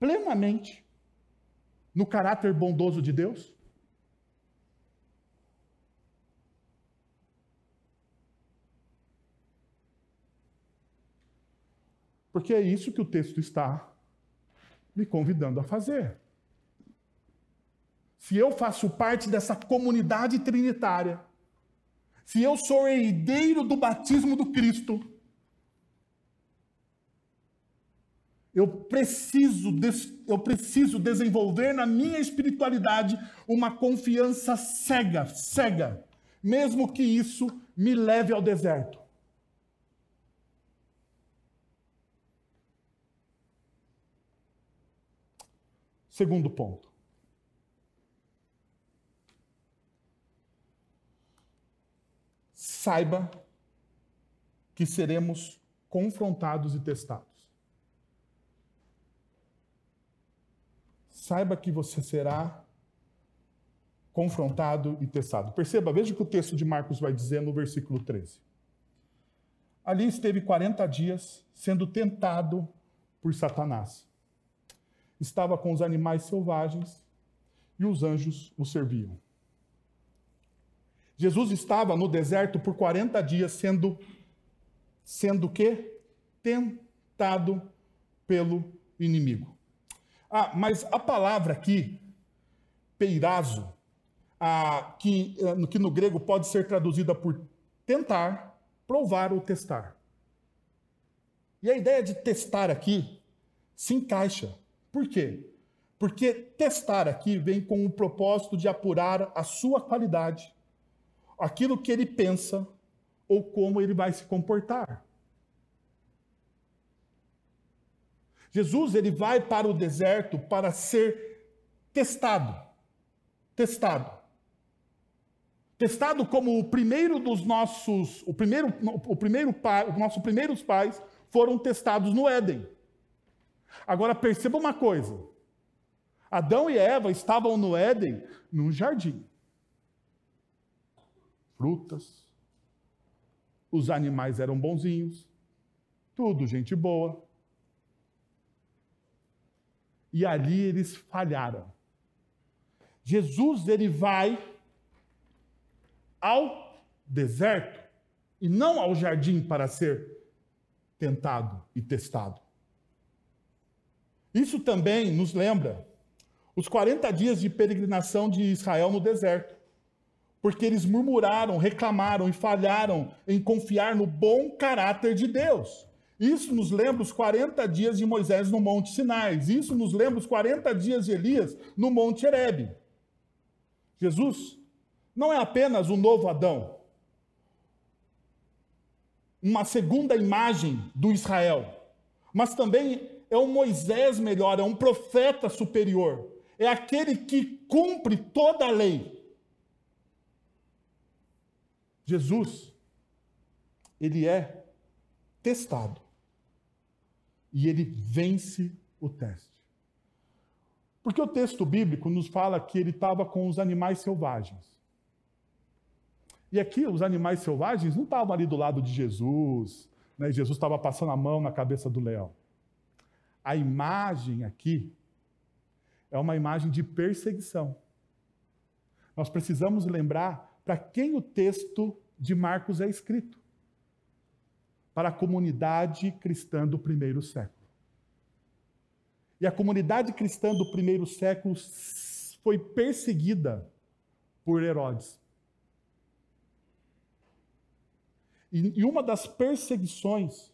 plenamente, no caráter bondoso de Deus? Porque é isso que o texto está me convidando a fazer. Se eu faço parte dessa comunidade trinitária, se eu sou herdeiro do batismo do Cristo, eu preciso, eu preciso desenvolver na minha espiritualidade uma confiança cega, cega, mesmo que isso me leve ao deserto. Segundo ponto. Saiba que seremos confrontados e testados. Saiba que você será confrontado e testado. Perceba, veja o que o texto de Marcos vai dizer no versículo 13. Ali esteve 40 dias sendo tentado por Satanás estava com os animais selvagens e os anjos o serviam. Jesus estava no deserto por 40 dias sendo sendo que tentado pelo inimigo. Ah, mas a palavra aqui, peirazo, ah, que, eh, que no grego pode ser traduzida por tentar, provar ou testar. E a ideia de testar aqui se encaixa por quê? Porque testar aqui vem com o propósito de apurar a sua qualidade, aquilo que ele pensa ou como ele vai se comportar. Jesus ele vai para o deserto para ser testado. Testado. Testado como o primeiro dos nossos, o primeiro, o primeiro pai, os nossos primeiros pais foram testados no Éden. Agora perceba uma coisa: Adão e Eva estavam no Éden, num jardim. Frutas, os animais eram bonzinhos, tudo gente boa. E ali eles falharam. Jesus ele vai ao deserto e não ao jardim para ser tentado e testado. Isso também nos lembra os 40 dias de peregrinação de Israel no deserto, porque eles murmuraram, reclamaram e falharam em confiar no bom caráter de Deus. Isso nos lembra os 40 dias de Moisés no Monte Sinai. Isso nos lembra os 40 dias de Elias no Monte Herebe. Jesus não é apenas o novo Adão, uma segunda imagem do Israel, mas também é um Moisés melhor, é um profeta superior, é aquele que cumpre toda a lei. Jesus, ele é testado. E ele vence o teste. Porque o texto bíblico nos fala que ele estava com os animais selvagens. E aqui os animais selvagens não estavam ali do lado de Jesus, né? Jesus estava passando a mão na cabeça do leão. A imagem aqui é uma imagem de perseguição. Nós precisamos lembrar para quem o texto de Marcos é escrito para a comunidade cristã do primeiro século. E a comunidade cristã do primeiro século foi perseguida por Herodes. E, uma das perseguições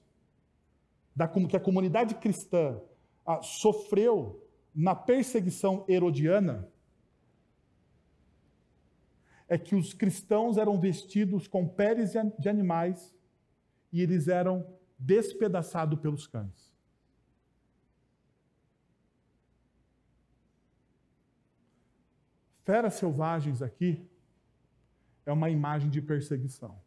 da, que a comunidade cristã ah, sofreu na perseguição herodiana é que os cristãos eram vestidos com peles de animais e eles eram despedaçados pelos cães. Feras selvagens aqui é uma imagem de perseguição.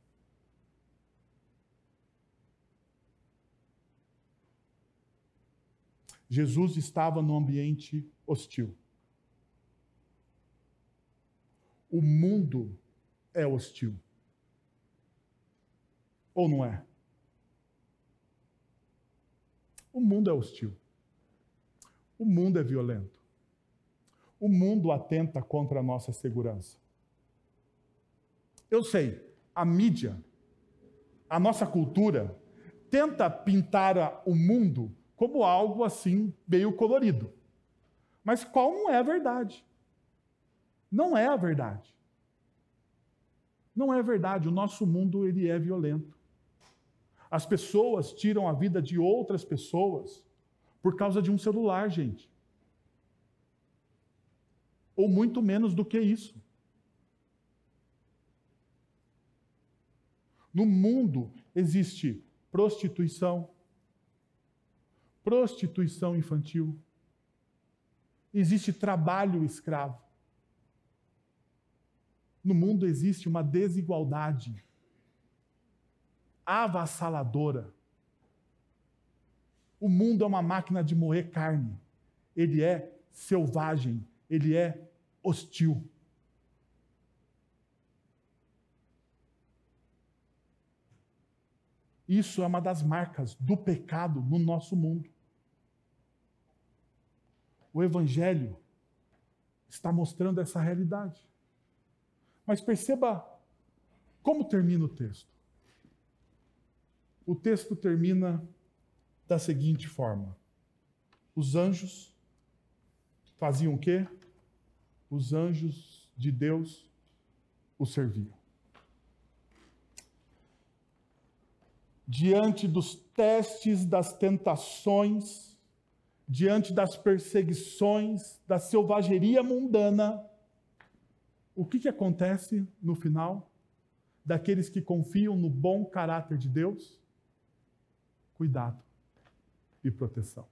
Jesus estava num ambiente hostil. O mundo é hostil. Ou não é? O mundo é hostil. O mundo é violento. O mundo atenta contra a nossa segurança. Eu sei, a mídia, a nossa cultura, tenta pintar o mundo como algo assim meio colorido. Mas qual não é a verdade? Não é a verdade. Não é verdade. O nosso mundo ele é violento. As pessoas tiram a vida de outras pessoas por causa de um celular, gente. Ou muito menos do que isso. No mundo existe prostituição, prostituição infantil, existe trabalho escravo. No mundo existe uma desigualdade avassaladora. O mundo é uma máquina de moer carne. Ele é selvagem, ele é hostil. Isso é uma das marcas do pecado no nosso mundo. O Evangelho está mostrando essa realidade. Mas perceba como termina o texto. O texto termina da seguinte forma: Os anjos faziam o quê? Os anjos de Deus o serviam. Diante dos testes, das tentações, diante das perseguições, da selvageria mundana, o que, que acontece no final daqueles que confiam no bom caráter de Deus? Cuidado e proteção.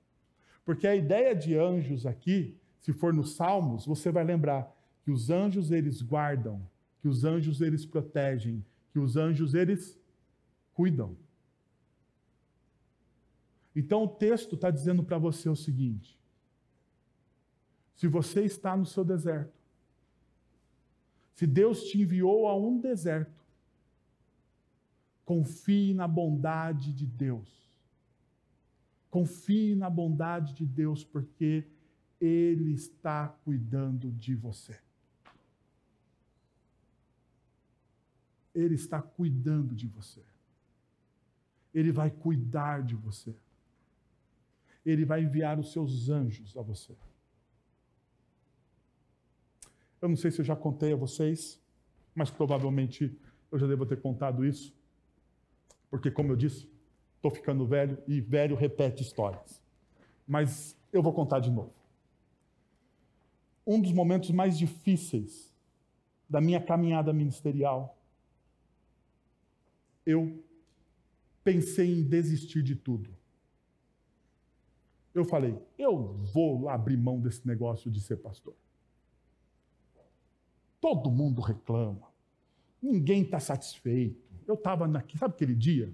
Porque a ideia de anjos aqui, se for nos Salmos, você vai lembrar que os anjos eles guardam, que os anjos eles protegem, que os anjos eles cuidam. Então o texto está dizendo para você o seguinte: se você está no seu deserto, se Deus te enviou a um deserto, confie na bondade de Deus. Confie na bondade de Deus, porque Ele está cuidando de você. Ele está cuidando de você. Ele vai cuidar de você ele vai enviar os seus anjos a você. Eu não sei se eu já contei a vocês, mas provavelmente eu já devo ter contado isso, porque, como eu disse, estou ficando velho e velho repete histórias. Mas eu vou contar de novo. Um dos momentos mais difíceis da minha caminhada ministerial, eu pensei em desistir de tudo eu falei: eu vou abrir mão desse negócio de ser pastor. Todo mundo reclama, ninguém está satisfeito. eu estava naquele, sabe aquele dia?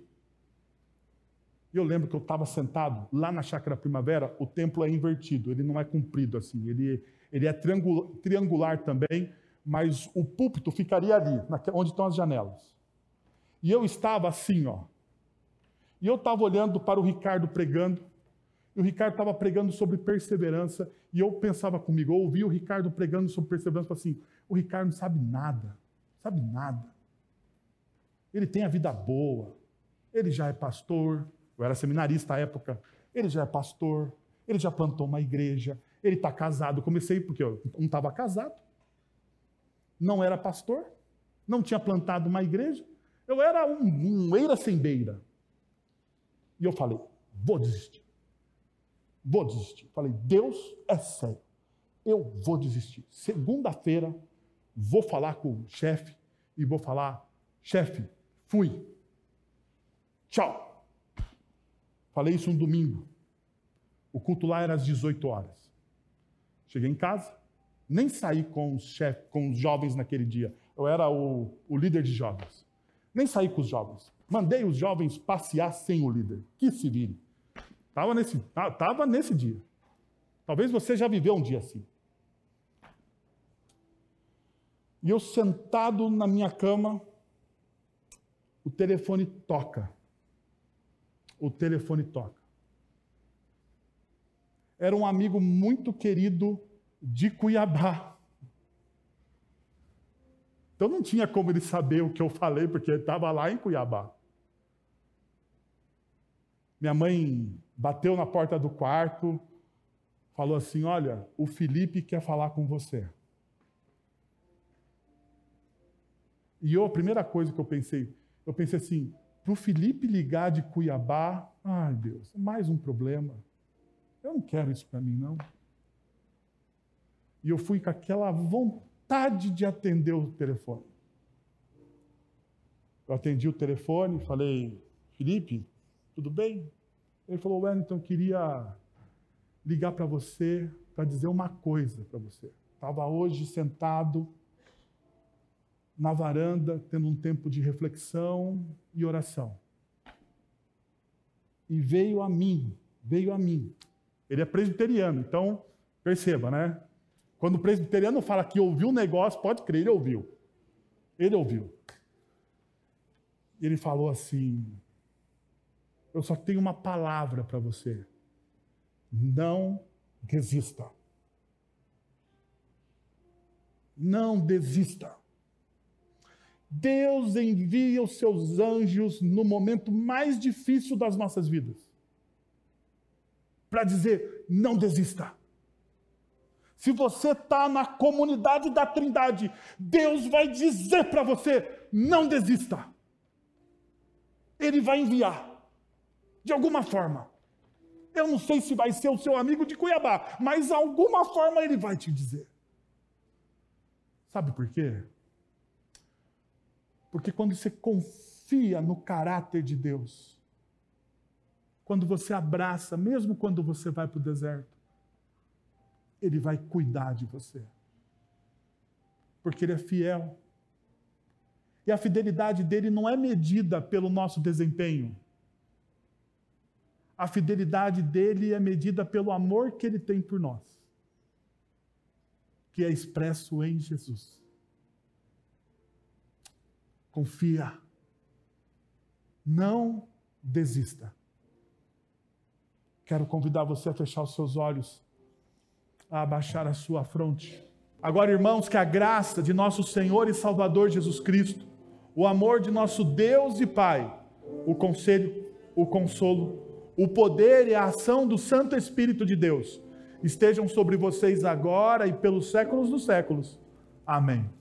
Eu lembro que eu estava sentado lá na Chácara Primavera, o templo é invertido, ele não é comprido assim, ele, ele é triangular, triangular também, mas o púlpito ficaria ali, onde estão as janelas. E eu estava assim, ó. E eu estava olhando para o Ricardo pregando, e o Ricardo estava pregando sobre perseverança, e eu pensava comigo, eu ouvi o Ricardo pregando sobre perseverança, assim, o Ricardo não sabe nada, sabe nada. Ele tem a vida boa, ele já é pastor, eu era seminarista à época. Ele já é pastor, ele já plantou uma igreja, ele está casado. Comecei porque eu não estava casado, não era pastor, não tinha plantado uma igreja. Eu era um, um eira sem beira. E eu falei: vou desistir. Vou desistir. Falei: Deus é sério. Eu vou desistir. Segunda-feira, vou falar com o chefe e vou falar: chefe, fui. Tchau. Falei isso um domingo. O culto lá era às 18 horas. Cheguei em casa, nem saí com os, chef, com os jovens naquele dia. Eu era o, o líder de jovens. Nem saí com os jovens. Mandei os jovens passear sem o líder. Que se vire. Estava nesse, tava nesse dia. Talvez você já viveu um dia assim. E eu sentado na minha cama, o telefone toca o telefone toca. Era um amigo muito querido de Cuiabá. Então não tinha como ele saber o que eu falei, porque ele estava lá em Cuiabá. Minha mãe bateu na porta do quarto, falou assim: Olha, o Felipe quer falar com você. E eu, a primeira coisa que eu pensei, eu pensei assim: para o Felipe ligar de Cuiabá, ai Deus, mais um problema. Eu não quero isso para mim, não. E eu fui com aquela vontade de atender o telefone. Eu atendi o telefone, falei, Felipe, tudo bem? Ele falou, Wellington, queria ligar para você para dizer uma coisa para você. Estava hoje sentado na varanda, tendo um tempo de reflexão e oração. E veio a mim, veio a mim. Ele é presbiteriano, então perceba, né? Quando o presbiteriano fala que ouviu um negócio, pode crer, ele ouviu. Ele ouviu. Ele falou assim: Eu só tenho uma palavra para você. Não desista. Não desista. Deus envia os seus anjos no momento mais difícil das nossas vidas para dizer: não desista. Se você está na comunidade da Trindade, Deus vai dizer para você: não desista. Ele vai enviar, de alguma forma. Eu não sei se vai ser o seu amigo de Cuiabá, mas alguma forma ele vai te dizer. Sabe por quê? Porque quando você confia no caráter de Deus, quando você abraça, mesmo quando você vai para o deserto, Ele vai cuidar de você. Porque Ele é fiel. E a fidelidade dele não é medida pelo nosso desempenho. A fidelidade dele é medida pelo amor que ele tem por nós, que é expresso em Jesus. Confia. Não desista. Quero convidar você a fechar os seus olhos, a abaixar a sua fronte. Agora, irmãos, que a graça de nosso Senhor e Salvador Jesus Cristo, o amor de nosso Deus e Pai, o conselho, o consolo, o poder e a ação do Santo Espírito de Deus estejam sobre vocês agora e pelos séculos dos séculos. Amém.